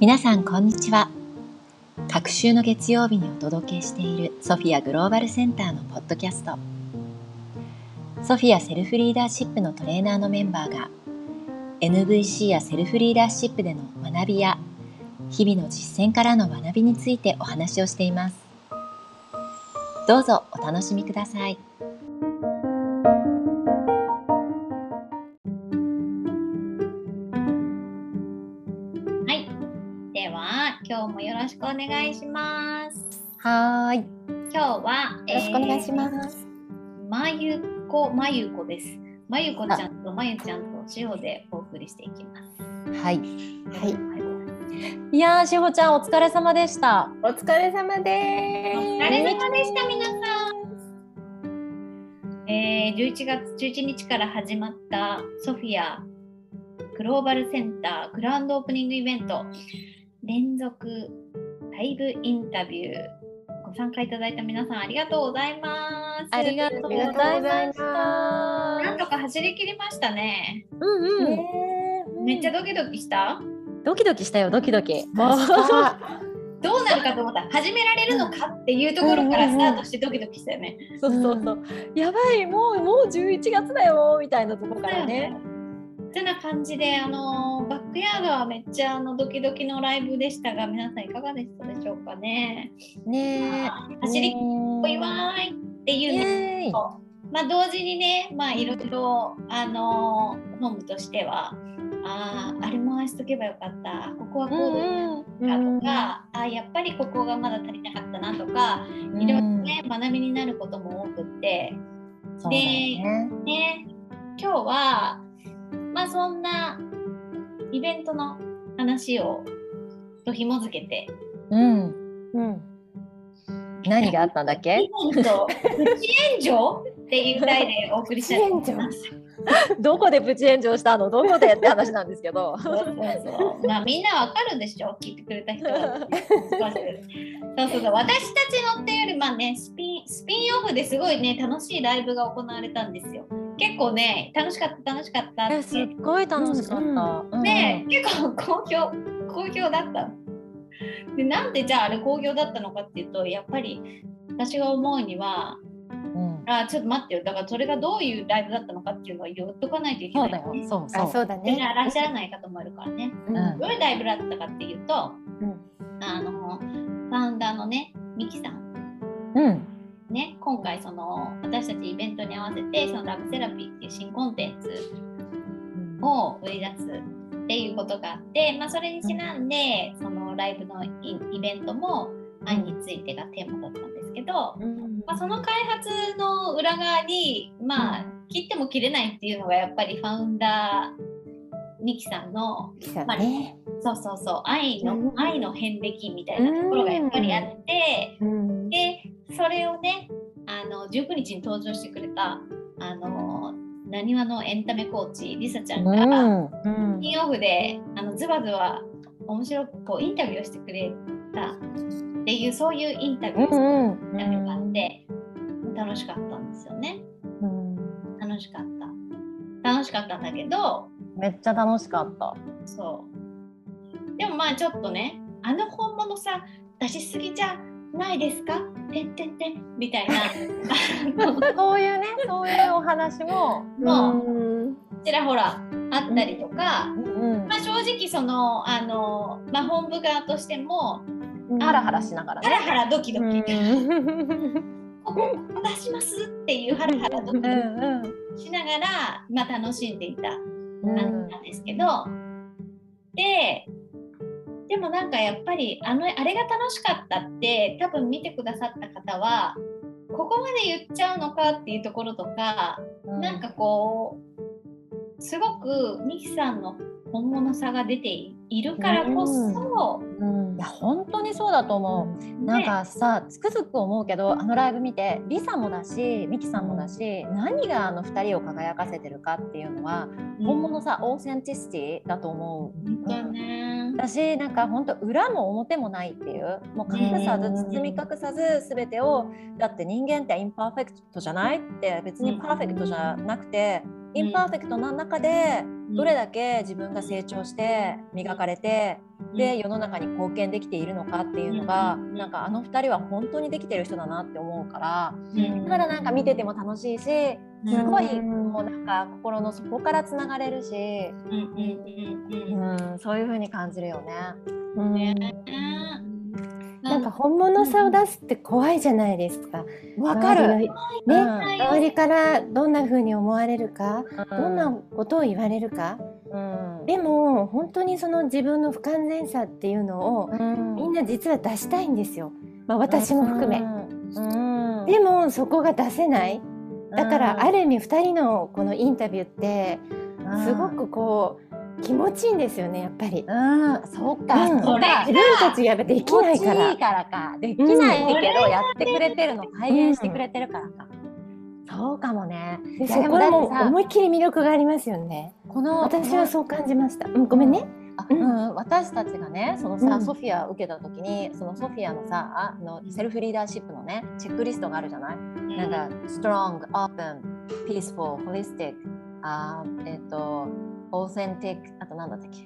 皆さんこんにちは。各週の月曜日にお届けしているソフィアグローバルセンターのポッドキャスト。ソフィアセルフリーダーシップのトレーナーのメンバーが NVC やセルフリーダーシップでの学びや日々の実践からの学びについてお話をしています。どうぞお楽しみください。くお願いします。はーいよ今日は、ろしくお願いします、す。まゆこ、まゆこです。まゆこちゃんとまゆちゃんと塩でお送りしていきます。はいはい。いやーしほちゃんお疲れ様でしたお疲れ様でおす。疲れ様でした、皆さん。えー、11月11日から始まったソフィアグローバルセンターグランドオープニングイベント連続ライブインタビューご参加いただいた皆さんありがとうございます。ありがとうございましたなんとか走り切りましたね。うんうん、ねめっちゃドキドキした？ドキドキしたよドキドキあ どうなるかと思った。始められるのかっていうところからスタートしてドキドキしたよね。そうそうそう、やばいもうもう11月だよみたいなところからね。てな感じで、あのバックヤードはめっちゃあのドキドキのライブでしたが、皆さんいかがでしたでしょうかね？ね走りおお祝いっていうイね。エーイまあ同時にね、まあいろいろあの本部としては、あああれもああしとけばよかった。ここはこうでうんかとか、あやっぱりここがまだ足りなかったなとか、うんいろいろね、学びになることも多くって、そうだよねね、今日は、まあそんなイベントの話をと紐づけて、うんうん。何があったんだっけ？イベント、プチ炎上っていう題でお送りしたいと思います。どこでプチ炎上したの？どこでって話なんですけどそうそうそう。まあみんなわかるでしょ？聞いてくれた人は。そうそうそう。私たちのっていうよりまあねスピンスピンオフですごいね楽しいライブが行われたんですよ。結構ね楽しかった楽しかった。って。えすっごい楽しかった、うんで結構好評好評だった。でなんでじゃああれ好評だったのかっていうとやっぱり私が思うにはうん。あちょっと待ってよ。だからそれがどういうライブだったのかっていうのは言っとかないといけない、そうだよ。そうそう。あ、そうだね。ならっしゃらない方もいるからね。うんうん。どういうライブだったかっていうと、うん。あのファウンダーのねミキさん。うんね今回その私たちイベントに合わせてそのラブセラピーっていう新コンテンツを売り出すっていうことがあって、まあ、それにちなんでそのライブのイイベントも愛についてがテーマだったんですけど、うんまあ、その開発の裏側にまあ切っても切れないっていうのがやっぱりファウンダーミキさんの来たね。そうそうそう愛の、うん愛の遍歴みたいなところがやっぱりあって、うん。でそれをねあの19日に登場してくれたあのなにわのエンタメコーチりさちゃんが、うん。うん金曜日であのズバズバ面白くこうインタビューをしてくれたっていうそういうインタビューをうん。インタビューがあって、楽しかったんですよね。うん。楽しかった。楽しかったんだけどめっちゃ楽しかった。そう。でもまあちょっとねあの本物さ出しすぎじゃないですか？てんてんてん。みたいな。そういうねそういうお話も。もううん。ちらほらあったりとか、うんまあ、正直そのあの、まあ、本部側としてもハラハラしながらね。ハラハラドキドキ、うん。ここ出しますっていうハラハラドキドうんうん。キしながら、まあ、楽しんでいたなんですけど、ででもなんかやっぱりあのあれが楽しかったって多分見てくださった方はここまで言っちゃうのかっていうところとか、なんかこうすごくミキさんの本物さが出ているからこそ、うん。いや本当にそうだと思う。なんかさつくづく思うけどあのライブ見てリサもだしミキさんもだし、何があの2人を輝かせてるかっていうのは、うん。本物さ authenticity だと思う。本当だね。私なんか本当裏も表もないっていうもう隠さずうん包み隠さず全てをだって人間って imperfect じゃないって別にパーフェクトじゃなくて、 imperfect な中でどれだけ自分が成長して磨かれてで世の中に貢献できているのかっていうのが、うんなんかあの2人は本当にできてる人だなって思うからうんだからなんか見てても楽しいしうんすごいうんもうなんか心の底からつながれるし、うんそういう風に感じるよね。なんか本物さを出すって怖いじゃないですか。わかる、ね、周りからどんな風に思われるか、どんなことを言われるか。うん。でも本当にその自分の不完全さっていうのをうん。みんな実は出したいんですよ。まあ私も含め。うん。でもそこが出せない。だからあるる意味2人のこのインタビューってすごくこう気持ちいいんですよねやっぱり。うん、そうか、自分たちがやっぱできないから。気持ちいい。からか。できないけど、やってくれてるの体現してくれてるからか、そうかもね。そこでも思いっきり魅力がありますよね。この私はそう感じました。うん、ごめんね。あううん。ん、私たちがねそのさ、うん。ソフィアを受けた時にそのソフィアのさあのセルフリーダーシップのねチェックリストがあるじゃない、なんか strong, open, peaceful, holistic あーえっ、と authentic あとなんだったっけ？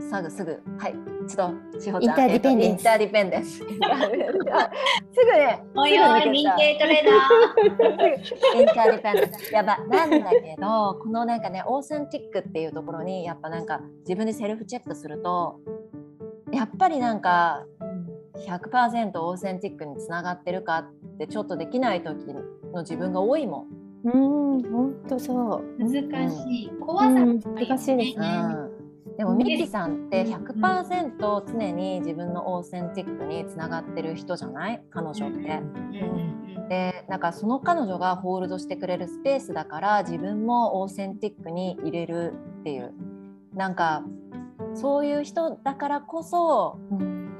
すぐすぐはいちょっとしほちゃんインターディペンデンスえっとインターディペンデンスすぐねおいおい、民系トレーダー。インターディペンデンスやばなんだけどこのなんかねオーセンティックっていうところにやっぱなんか自分でセルフチェックするとやっぱりなんか100%オーセンティックにつながってるかってちょっとできない時の自分が多いもん。うん、本当そう。難しい。怖さうんもあるよ難しいですねうん、でもミキさんって100%常に自分のオーセンティックにつながってる人じゃない？彼女って。でなんかその彼女がホールドしてくれるスペースだから自分もオーセンティックに入れるっていう。なんかそういう人だからこそうん。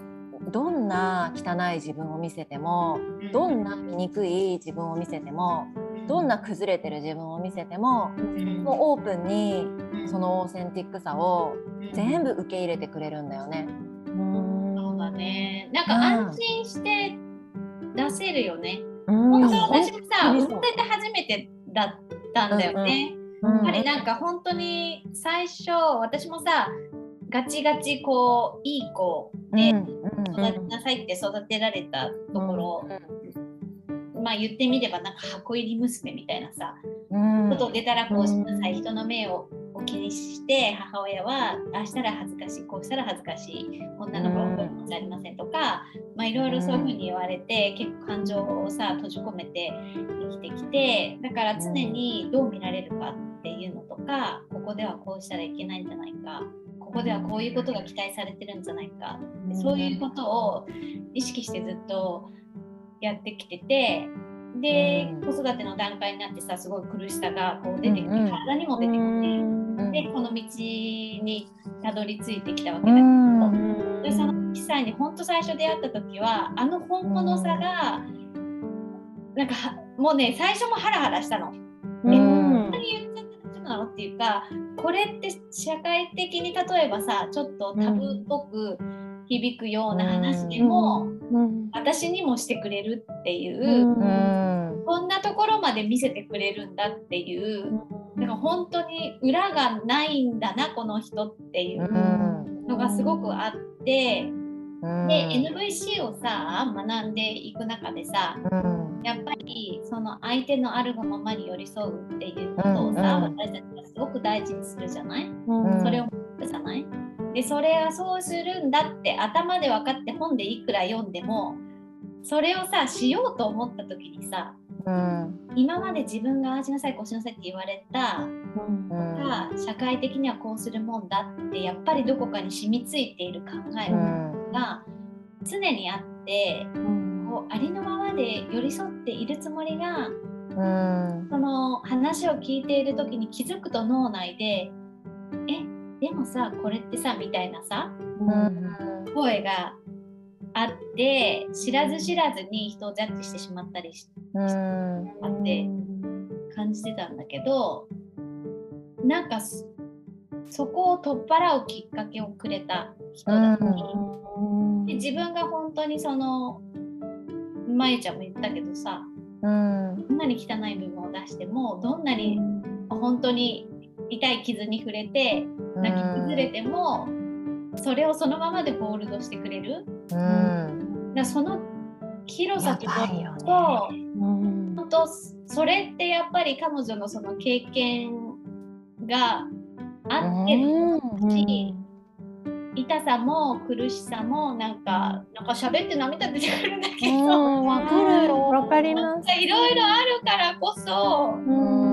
どんな汚い自分を見せてもうん。どんな醜い自分を見せてもどんな崩れてる自分を見せてもうん。もうオープンにそのオーセンティックさをうん。全部受け入れてくれるんだよね。うん。そうだね。なんか安心して出せるよね。うん。本当私もさ、本当に初めてだったんだよね。うん。やっぱりなんか本当に最初私もさガチガチこういい子でうん。育てなさいって育てられたところ、まあ言ってみればなんか箱入り娘みたいなさ、うん。外出たらこうしなさい、うん人の目をお気にして母親はああしたら恥ずかしいこうしたら恥ずかしい女の子はこういうことじゃありませんとか、まあいろいろそういうふうに言われて、結構感情をさ閉じ込めて生きてきてだから常にどう見られるかっていうのとかここではこうしたらいけないんじゃないかここではこういうことが期待されてるんじゃないかでそういうことを意識してずっとやってきててで、うん。子育ての段階になってさすごい苦しさがこう出てきて、体にも出てきて、うんでこの道にたどり着いてきたわけうだけど、ん。でその記載に本当最初出会った時はあの本物さが、なんかはもうね最初もハラハラしたの。うん。本当に言っちゃって大丈夫なのっていうかこれって社会的に例えばさちょっとタブーっぽく響くような話でも、うん。私にもしてくれるっていう、うん。こんなところまで見せてくれるんだっていう、だから本当に裏がないんだなこの人っていううん。のがすごくあって、うん。で NVC をさ学んでいく中でさうん。やっぱりその相手のあるがままに寄り添うっていうことをさ、うんうん。私たちがすごく大事にするじゃない、うん。それをじゃない？でそれはそうするんだって頭で分かって本でいくら読んでもそれをさしようと思った時にさうん。今まで自分がああしなさいこうしなさいって言われたうん。が社会的にはこうするもんだってやっぱりどこかに染みついている考えうん。が常にあってこうありのままで寄り添っているつもりがうん。その話を聞いている時に気づくと脳内で「えでもさこれってさ」みたいなさうん。声があって知らず知らずに人をジャッジしてしまったりしうん。あって感じてたんだけどなんかそそこを取っ払うきっかけをくれた人だったり、で自分が本当にそのまゆちゃんも言ったけどさうん。どんなに汚い部分を出してもどんなに本当に痛い傷に触れて泣き崩れても、それをそのままでホールドしてくれるうんだその広さとやばいよねとうん本当それってやっぱり彼女のその経験があってるし、痛さも苦しさもなんかなんか喋って涙出てくるんだけど、うんわかるよわかります。いろいろあるからこそうん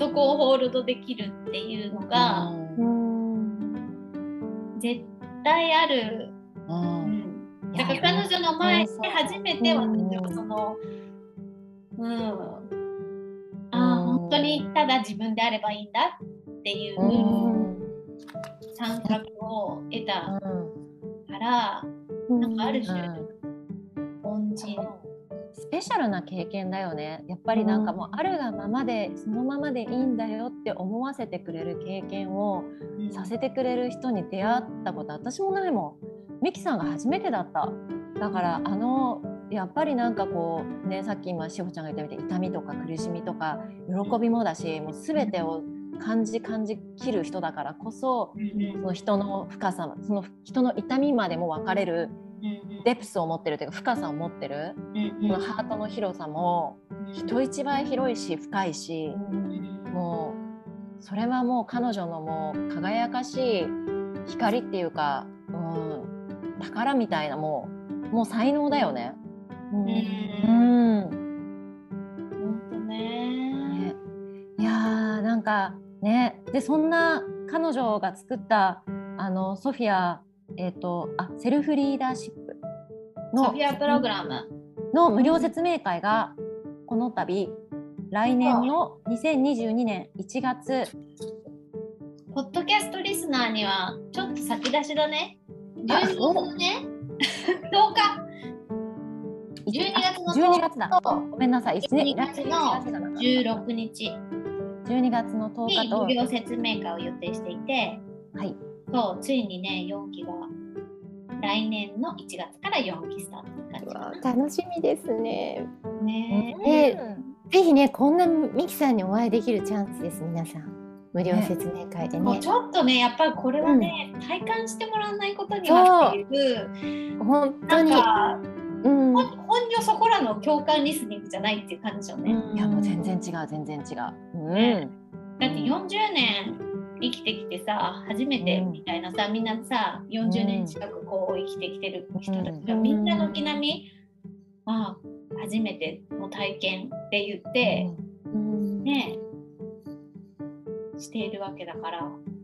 そこをホールドできるっていうのがうん絶対ある。ううんんだから彼女の前で初めてうん私はその、うん、あうんあ、本当にただ自分であればいいんだっていううん感覚を得たから、うんなんかある種、うん恩人。スペシャルな経験だよね。やっぱりなんかもうあるがままでそのままでいいんだよって思わせてくれる経験をうん。させてくれる人に出会ったこと私もないもん。ミキさんが初めてだった。だからあのやっぱりなんかこうねさっき今志保ちゃんが言ったみたいに痛みとか苦しみとか喜びもだしもう全てを感じ感じきる人だからこそうん。その人の深さその人の痛みまでも分かれるうんデプスを持ってるというか深さを持ってるうんこのハートの広さも人一倍広いし深いしもうそれはもう彼女のもう輝かしい光っていうか、うん、宝みたいなもうもう才能だよね。うん。うん。本当ね。ね。いやーなんかね。でそんな彼女が作ったあのソフィア、えー、とあセルフリーダーシップのプログラム。の無料説明会がこの度来年の2022年1月。ポッドキャストリスナーにはちょっと先出しだね。12あ月のね、10 日。12月の12月だ。ごめんなさい。1 12月の16日。12月の10に日と。無料説明会を予定していて、はいそうついにね、4期が来年の1月から4期スタートって感じかな。楽しみですね。ねえぜひね、こんなミキさんにお会いできるチャンスです、皆さん。無料説明会でね。もうちょっとね、やっぱりこれはね、体感してもらわないことにはっていう、本当に。か、うん。ほん本業そこらの共感リスニングじゃないっていう感じでしょうね。いやもう全然違う全然違う。うんねだって40年生きてきてさ初めてみたいなさ、みんなさ40年近くこう生きてきてる人たちがみんな軒並み、ああ初めての体験って言って、うんねしているわけだから。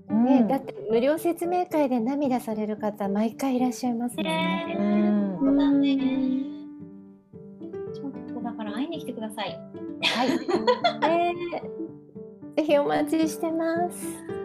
うんね、だって無料説明会で涙される方毎回いらっしゃいますもんね。うねんそうだね。ちょっとだから会いに来てください。はい ねぜひお待ちしてます。